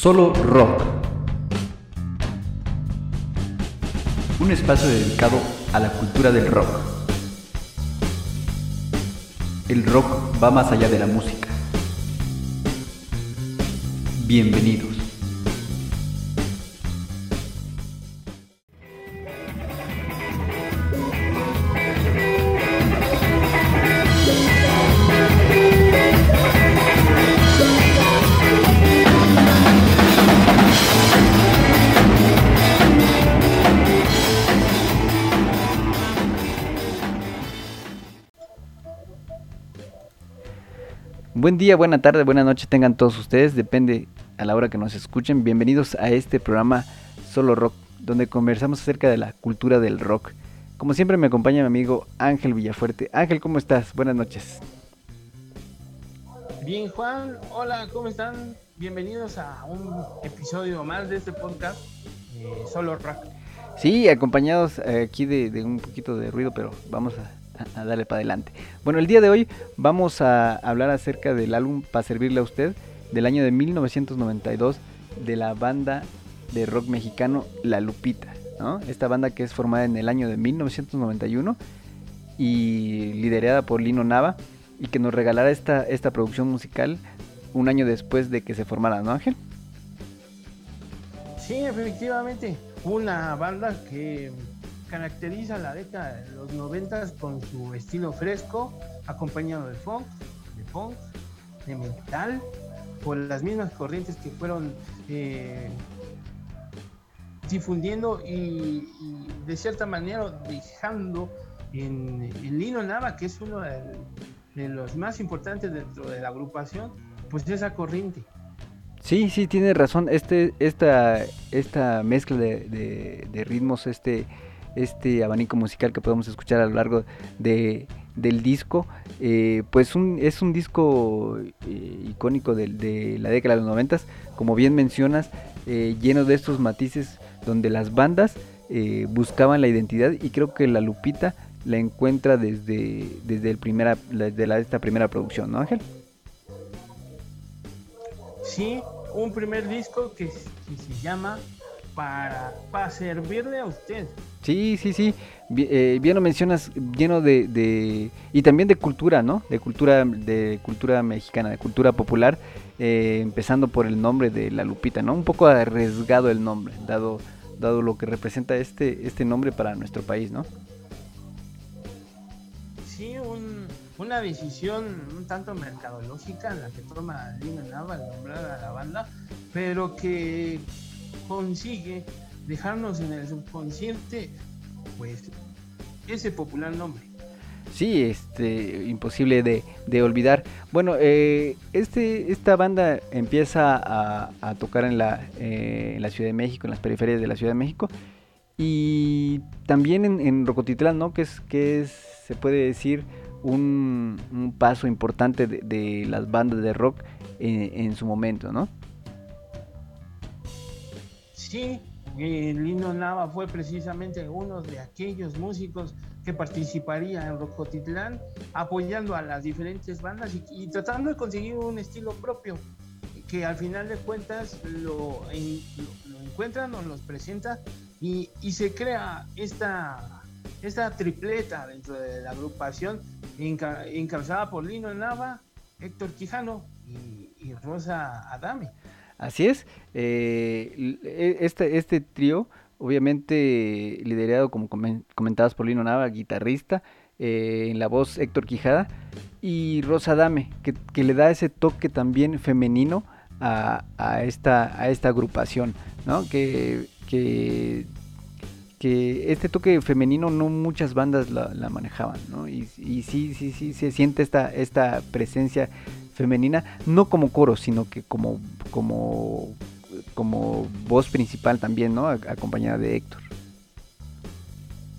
Solo Rock. Un espacio dedicado a la cultura del rock. El rock va más allá de la música. Bienvenidos. Buen día, buena tarde, buena noche tengan todos ustedes, depende a la hora que nos escuchen. Bienvenidos a este programa Solo Rock, donde conversamos acerca de la cultura del rock. Como siempre me acompaña mi amigo Ángel Villafuerte. Ángel, ¿cómo estás? Buenas noches. Bien, Juan, hola, ¿cómo están? Bienvenidos a un episodio más de este podcast eh, Solo Rock. Sí, acompañados eh, aquí de, de un poquito de ruido, pero vamos a a darle para adelante. Bueno, el día de hoy vamos a hablar acerca del álbum Para Servirle a Usted del año de 1992 de la banda de rock mexicano La Lupita. ¿no? Esta banda que es formada en el año de 1991 y liderada por Lino Nava y que nos regalará esta, esta producción musical un año después de que se formara, ¿no Ángel? Sí, efectivamente, una banda que caracteriza la década de los noventas con su estilo fresco, acompañado de funk, de punk, de metal, por las mismas corrientes que fueron eh, difundiendo y, de cierta manera dejando en, Lino Nava, que es uno de, los más importantes dentro de la agrupación, pues esa corriente. Sí, sí, tiene razón. Este, esta, esta mezcla de ritmos, este este abanico musical que podemos escuchar a lo largo de, del disco. Eh, pues un, es un disco eh, icónico de, la década de los noventas, como bien mencionas, eh, lleno de estos matices donde las bandas buscaban la identidad y creo que la Lupita la encuentra desde, desde, el primera, desde esta primera producción, ¿no Ángel? Sí, un primer disco que se llama para, para servirle a usted. Sí, sí, sí. Eh, bien, lo mencionas, lleno de, y también de cultura, ¿no? De cultura, de cultura mexicana, de cultura popular, eh, empezando por el nombre de la Lupita, ¿no? Un poco arriesgado el nombre, dado, dado lo que representa este, este nombre para nuestro país, ¿no? Sí, una decisión un tanto mercadológica la que toma Lina Nava al nombrar a la banda, pero que consigue dejarnos en el subconsciente, pues, ese popular nombre. Sí, este, imposible de, olvidar. Bueno, eh, este, esta banda empieza a, tocar en la, eh, en la Ciudad de México, en las periferias de la Ciudad de México, y también en, Rocotitlán, ¿no? Que es, que es, se puede decir, un, paso importante de, las bandas de rock en, en su momento, ¿no? Lino Nava fue precisamente uno de aquellos músicos que participaría en Rocotitlán apoyando a las diferentes bandas y, tratando de conseguir un estilo propio que al final de cuentas lo, encuentran o los presenta y, se crea esta, esta tripleta dentro de la agrupación encabezada por Lino Nava, Héctor Quijano y Rosa Adame. Así es, eh, e, este, este trío, obviamente liderado, como comentabas, por Lino Nava, guitarrista, eh, en la voz Héctor Quijada, y Rosa Dame, que, le da ese toque también femenino a, esta, a esta agrupación, ¿no? Que, que, este toque femenino no muchas bandas la, manejaban, ¿no? Y, y, sí, sí, sí, se siente esta, esta presencia femenina, no como coro, sino que como, como, como voz principal también, ¿no? Acompañada de Héctor.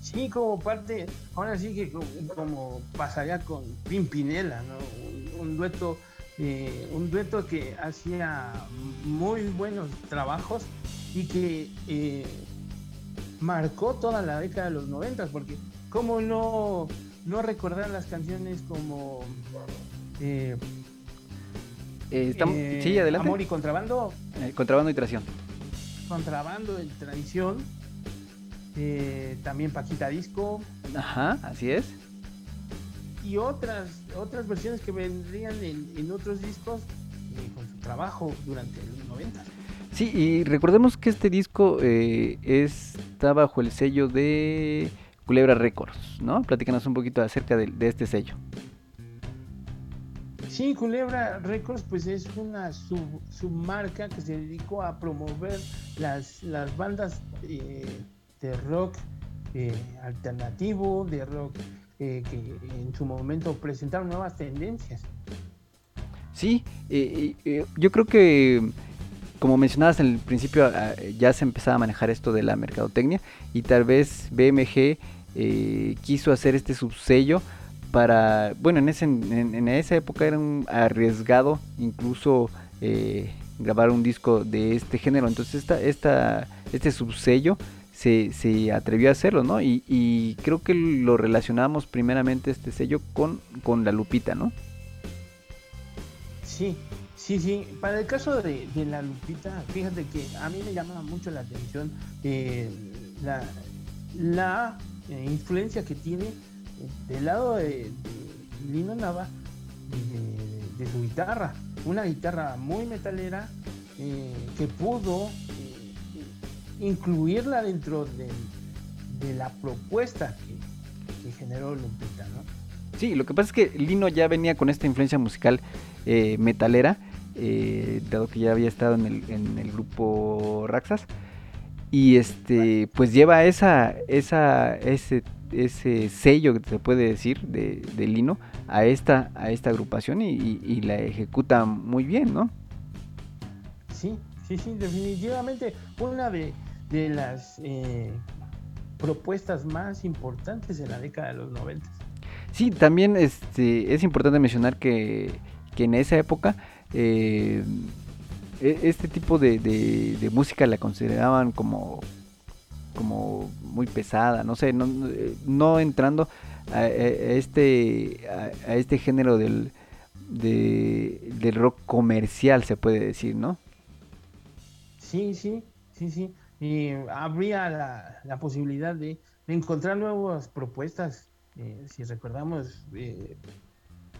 Sí, como parte, ahora sí que como, pasaría con Pimpinela, ¿no? Un, dueto, eh, un dueto que hacía muy buenos trabajos y que eh, marcó toda la década de los noventas, porque cómo no, no recordar las canciones como eh, estamos, sí, adelante. Amor y contrabando. contrabando y traición. Contrabando y traición. también Paquita Disco. Ajá, así es. Y otras, otras versiones que vendrían en, otros discos con su trabajo durante los 90. Sí, y recordemos que este disco eh, está bajo el sello de Culebra Records, ¿no? Platícanos un poquito acerca de, este sello. Sí, Culebra Records pues es una submarca que se dedicó a promover las, las bandas eh, de rock eh, alternativo, de rock que en su momento presentaron nuevas tendencias. Sí, yo creo que como mencionabas en el principio, ah, ya se empezaba a manejar esto de la mercadotecnia y tal vez BMG eh, quiso hacer este subsello para, bueno, en, ese, en, esa época era un arriesgado incluso eh, grabar un disco de este género, entonces esta, esta, este subsello se, se atrevió a hacerlo, ¿no? Y, y, creo que lo relacionamos primeramente este sello con, con la Lupita, ¿no? Sí, Sí, sí, para el caso de, la Lupita, fíjate que a mí me llama mucho la atención eh, la, eh, influencia que tiene del lado de, Lino Nava de, su guitarra, una guitarra muy metalera que pudo incluirla dentro de, la propuesta que, generó Lupita, ¿no? Sí, lo que pasa es que Lino ya venía con esta influencia musical metalera eh, dado que ya había estado en el, en el grupo Raxas. Y este, pues lleva esa, esa, ese, ese sello que se puede decir de, Lino a esta, a esta agrupación y, la ejecuta muy bien, ¿no? Sí, sí, sí, definitivamente una de, las eh, propuestas más importantes en la década de los 90. Sí, también este, es importante mencionar que, que en esa época eh, e, este tipo de, música la consideraban como, como muy pesada, no sé, no, entrando a, este, a, este género del, del rock comercial, se puede decir, ¿no? Sí, sí, sí, sí. Y habría la, posibilidad de, encontrar nuevas propuestas. Eh, si recordamos, eh,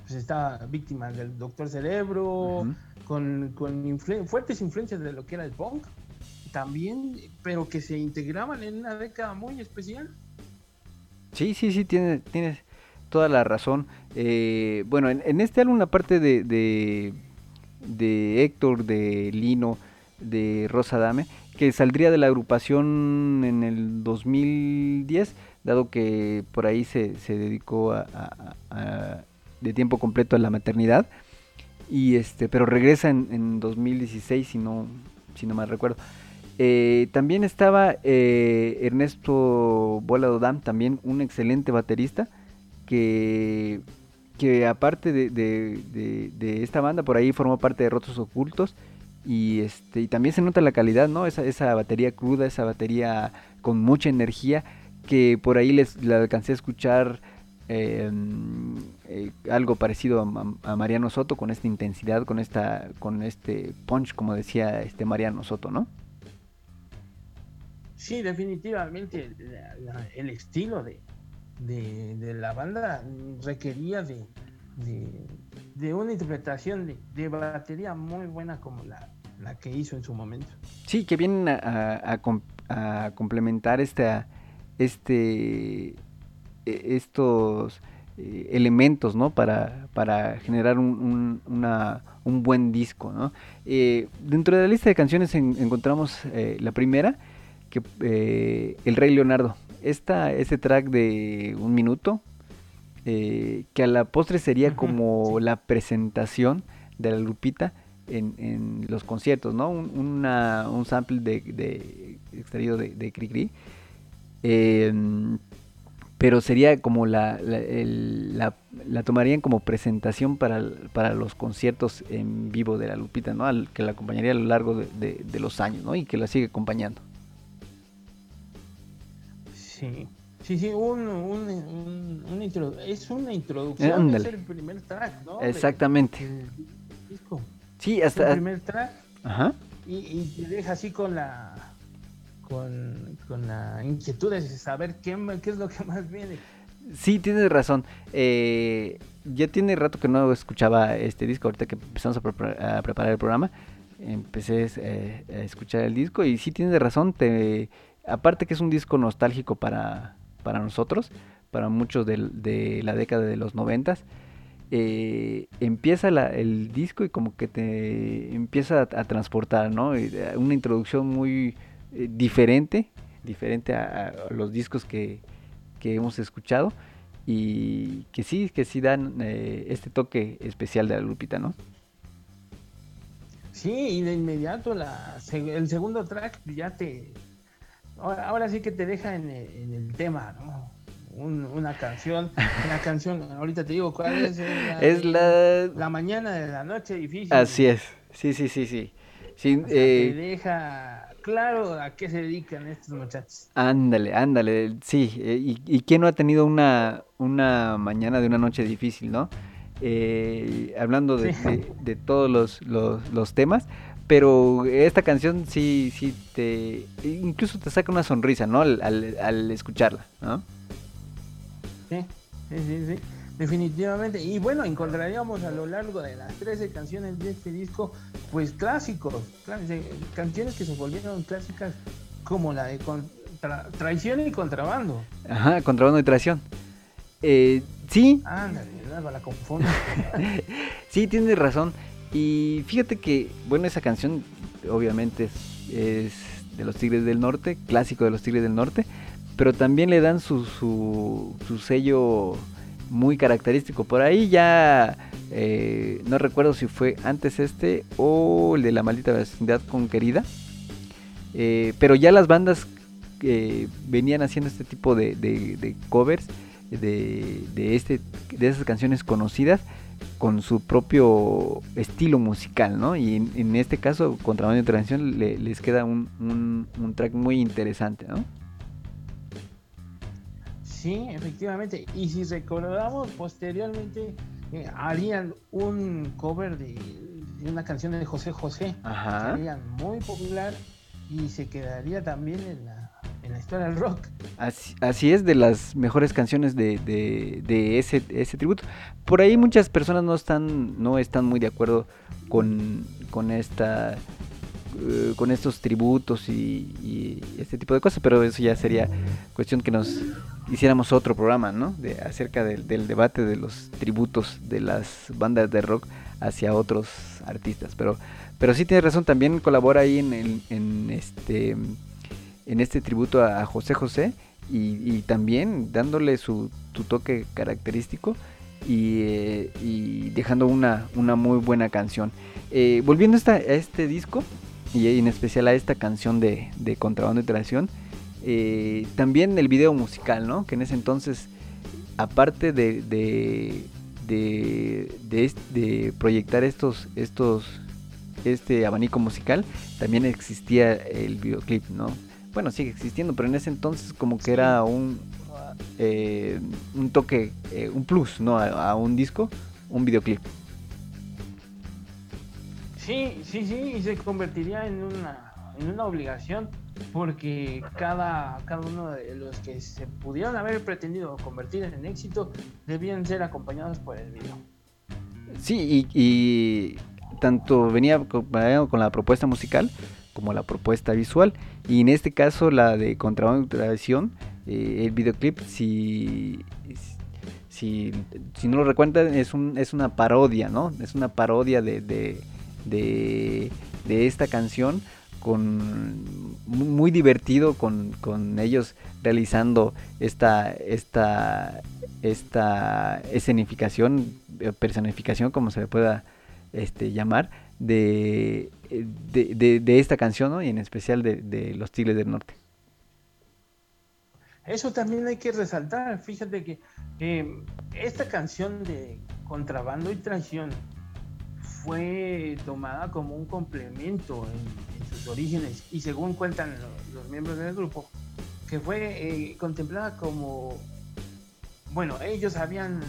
pues estaba víctima del Doctor Cerebro, con, fuertes influencias de lo que era el punk, también, pero que se integraban en una década muy especial. Sí, sí, sí, tienes, tienes toda la razón. Eh, bueno, en, este álbum, aparte de, de, de Héctor, de Lino, de Rosa Dame, que saldría de la agrupación en el 2010, dado que por ahí se, se dedicó a, de tiempo completo a la maternidad. Y este, pero regresa en, 2016, si no, si no mal recuerdo. Eh, también estaba eh, Ernesto Bola Dam, también un excelente baterista, que, que aparte de, esta banda, por ahí formó parte de Rotos Ocultos. Y, este, y también se nota la calidad, ¿no? Esa, esa batería cruda, esa batería con mucha energía, que por ahí les la alcancé a escuchar Em, eh, algo parecido a, Mariano Soto con esta intensidad, con esta, con este punch, como decía este Mariano Soto, ¿no? Sí, definitivamente el estilo de, de, la banda requería de, de, una interpretación de, batería muy buena como la, la, que hizo en su momento. Sí, que vienen a, a complementar esta, este e, estos eh, elementos, ¿no? Para, para generar un, un, buen disco, ¿no? Eh, dentro de la lista de canciones encontramos eh, la primera, que El Rey Leonardo. Esta, este track de un minuto, que a la postre sería como la presentación de la Lupita en, en los conciertos, ¿no? Un, una, un sample de, de extraído de, de Cricri pero sería como la, la, la, tomarían como presentación para, para, los conciertos en vivo de la Lupita, ¿no? Al, que la acompañaría a lo largo de, los años, ¿no? Y que la sigue acompañando. Sí, sí, sí, un, un, es una introducción, es el primer track, ¿no? Exactamente. Sí, hasta... El primer track. Ajá. Y, y te deja así con la con, con la inquietud de saber qué, qué es lo que más viene. Sí, tienes razón. Eh, ya tiene rato que no escuchaba este disco, ahorita que empezamos a, preparar el programa, empecé eh, a escuchar el disco y sí tienes razón, te, aparte que es un disco nostálgico para, para nosotros, para muchos de, la década de los noventas, eh, empieza el disco y como que te empieza a, transportar, ¿no? Una introducción muy diferente, diferente a, los discos que, que hemos escuchado y que sí, que sí dan eh, este toque especial de la Lupita, ¿no? Sí, y de inmediato la, el segundo track ya te... Ahora, sí que te deja en, el tema, ¿no? una canción, una canción, ahorita te digo cuál es. Es la... La mañana de la noche difícil. Así es, sí, sí, sí, sí. eh, te deja claro a qué se dedican estos muchachos. Ándale, ándale, sí. Eh, y, y, quién no ha tenido una, una mañana de una noche difícil, ¿no? Eh, hablando de, de, todos los, los, temas, pero esta canción sí, sí te, incluso te saca una sonrisa, ¿no? Al, al, escucharla, ¿no? Sí, sí, sí, sí, definitivamente. Y bueno, encontraríamos a lo largo de las 13 canciones de este disco, pues clásicos, canciones que se volvieron clásicas como la de traición y contrabando. Ajá, contrabando y traición. Eh, sí. Ándale, la sí, tienes razón. Y fíjate que, bueno, esa canción obviamente es, de los Tigres del Norte, clásico de los Tigres del Norte, pero también le dan su, su, sello muy característico. Por ahí ya eh, no recuerdo si fue antes este o el de la maldita vecindad con querida. Eh, pero ya las bandas venían haciendo este tipo de, de covers de, este, de esas canciones conocidas con su propio estilo musical, ¿no? Y en, este caso, Contrabando de Intervención le, les queda un, un, track muy interesante, ¿no? Sí, efectivamente. Y si recordamos, posteriormente eh, harían un cover de, una canción de José José, Ajá. sería muy popular y se quedaría también en la en la historia del rock. Así, es, de las mejores canciones de, de, ese, ese, tributo. Por ahí muchas personas no están, no están muy de acuerdo con, con esta eh, con estos tributos y, este tipo de cosas, pero eso ya sería cuestión que nos hiciéramos otro programa, ¿no? De, acerca del, debate de los tributos de las bandas de rock hacia otros artistas, pero pero sí tienes razón, también colabora ahí en, en este en este tributo a José José y, también dándole su, toque característico y, dejando una, una, muy buena canción. Eh, volviendo a, este disco y en especial a esta canción de, de Contrabando y Traición, eh, también el video musical, ¿no? Que en ese entonces, aparte de, de, de, proyectar estos, estos, este abanico musical, también existía el videoclip, ¿no? Bueno, sigue existiendo, pero en ese entonces como que era un, eh, un toque, eh, un plus, ¿no? A, un disco, un videoclip. Sí, sí, sí, y se convertiría en una, en una obligación porque cada, cada uno de los que se pudieron haber pretendido convertir en éxito debían ser acompañados por el video. Sí, y, y tanto venía con la propuesta musical como la propuesta visual. Y en este caso la de Contrabando y Tradición, eh, el videoclip, si, si, si, no lo recuerdan, es, un, es una parodia, ¿no? Es una parodia de, de, de, esta canción con muy divertido con, con, ellos realizando esta esta esta escenificación eh, personificación como se le pueda este llamar de, de, esta canción y en especial de, los Tigres del Norte. Eso también hay que resaltar. Fíjate que esta canción de Contrabando y Traición fue tomada como un complemento en, sus orígenes y según cuentan los, miembros del grupo, que fue eh, contemplada como, bueno, ellos habían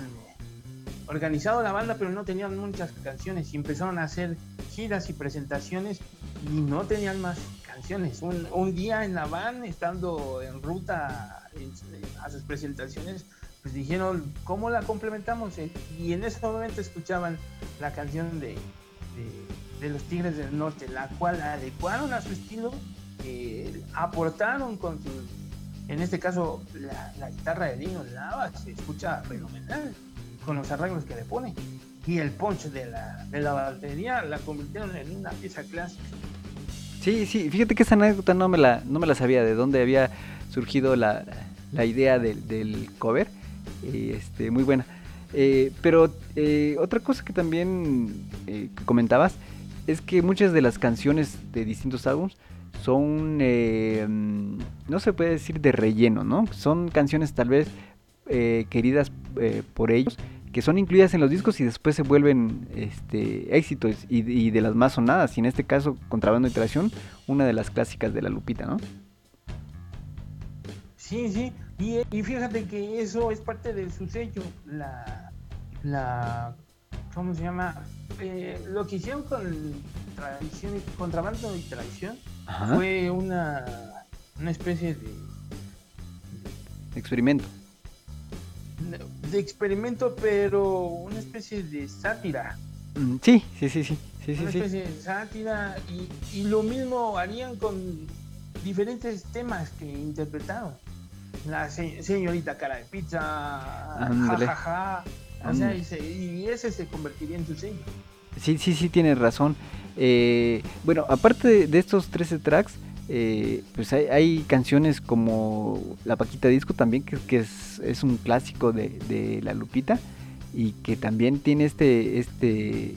organizado la banda, pero no tenían muchas canciones y empezaron a hacer giras y presentaciones y no tenían más canciones. Un, día en la van, estando en ruta a sus presentaciones, pues dijeron, ¿cómo la complementamos? Y en ese momento escuchaban la canción de, de, los Tigres del Norte, la cual adecuaron a su estilo, eh, aportaron con sus, en este caso, la, guitarra de Lino Lava se escucha fenomenal con los arreglos que le pone. Y el punch de la, de la batería la convirtieron en una pieza clásica. Sí, sí, fíjate que esa anécdota no me la, no me la sabía, de dónde había surgido la, la idea del cover. Este, muy buena. Eh, pero eh, otra cosa que también eh, comentabas es que muchas de las canciones de distintos álbumes son, no se puede decir de relleno, ¿no? Son canciones tal vez queridas por ellos, que son incluidas en los discos y después se vuelven este, éxitos y, de las más sonadas. Y en este caso, Contrabando y Traición, una de las clásicas de la Lupita, ¿no? Sí, sí. Y, fíjate que eso es parte de su sello. La, la ¿cómo se llama? Eh, lo que hicieron con tradición, contrabando y traición fue una, una especie de, experimento. De, experimento, pero una especie de sátira. Mm, sí, sí, sí, sí. sí una especie de sátira y, y lo mismo harían con diferentes temas que interpretaron. La señorita cara de pizza, jajaja. O sea, y, ese se convertiría en su sello. Sí, sí, sí, tienes razón. Eh, bueno, aparte de, estos 13 tracks, eh, pues hay, canciones como La Paquita Disco también, que, es, un clásico de, La Lupita y que también tiene este, este,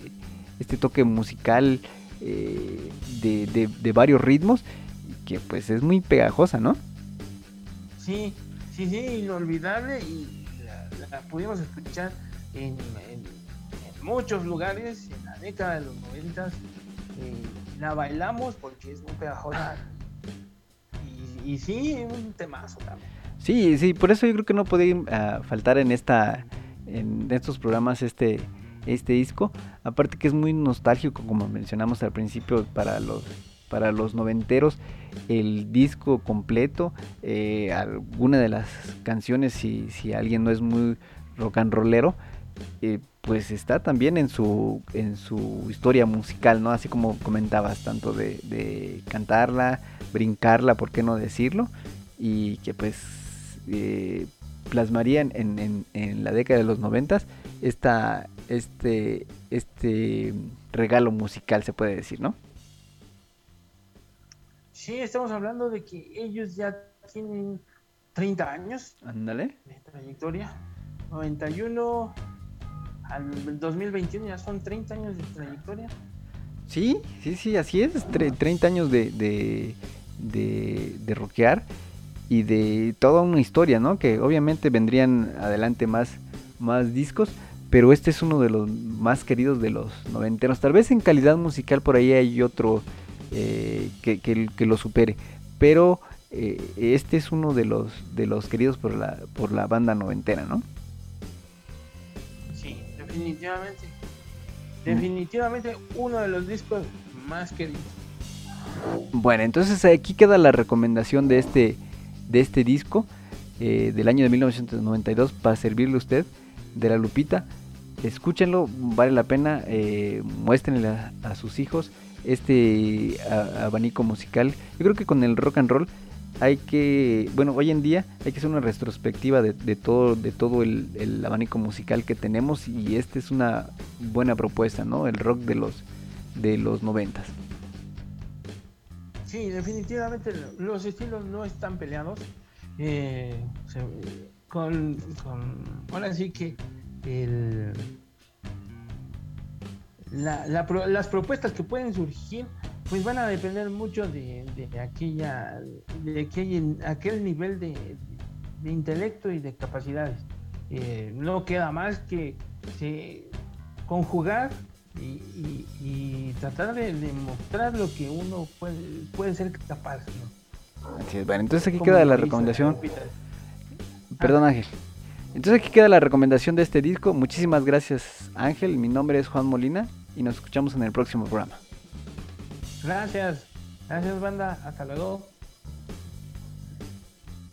este toque musical eh, de, varios ritmos, que pues es muy pegajosa, ¿no? Sí, sí, sí, inolvidable y la pudimos escuchar en, muchos lugares, en la década de los noventas, eh, la bailamos porque es muy pegajosa. Y, sí, un temazo también. Sí, sí, por eso yo creo que no puede ah, faltar en esta en estos programas este este disco, aparte que es muy nostálgico como mencionamos al principio para los para los noventeros el disco completo eh, alguna de las canciones si, si alguien no es muy rock and rollero eh, pues está también en su, en su historia musical, ¿no? Así como comentabas, tanto de, cantarla, brincarla, ¿por qué no decirlo? Y que pues eh, plasmarían en, en, la década de los noventas esta, este, este regalo musical, se puede decir, ¿no? Sí, estamos hablando de que ellos ya tienen 30 años Ándale. de trayectoria. 91, al 2021 ya son 30 años de trayectoria. Sí, sí, sí, así es, 30 años de, de, de, rockear y de toda una historia, ¿no? Que obviamente vendrían adelante más, más discos, pero este es uno de los más queridos de los noventeros. Tal vez en calidad musical por ahí hay otro eh, que, que, lo supere, pero eh, este es uno de los, de los queridos por la, por la banda noventera, ¿no? Definitivamente. Definitivamente uno de los discos más queridos. Bueno, entonces aquí queda la recomendación de este, de este disco eh, del año de 1992 para servirle a usted de la Lupita. Escúchenlo, vale la pena, eh, muéstrenle a, sus hijos este abanico musical. Yo creo que con el rock and roll hay que, bueno, hoy en día hay que hacer una retrospectiva de, todo, de todo el, abanico musical que tenemos y esta es una buena propuesta, ¿no? El rock de los de los noventas. Sí, definitivamente los estilos no están peleados. Eh, con, con, ahora sí que el, las propuestas que pueden surgir pues van a depender mucho de, aquella de aquel, aquel nivel de, intelecto y de capacidades. Eh, no queda más que conjugar y, tratar de demostrar lo que uno puede, puede ser capaz bueno entonces aquí queda la recomendación. perdón Ángel. Entonces aquí queda la recomendación de este disco. Muchísimas gracias Ángel, mi nombre es Juan Molina y nos escuchamos en el próximo programa. Gracias, gracias banda, hasta luego.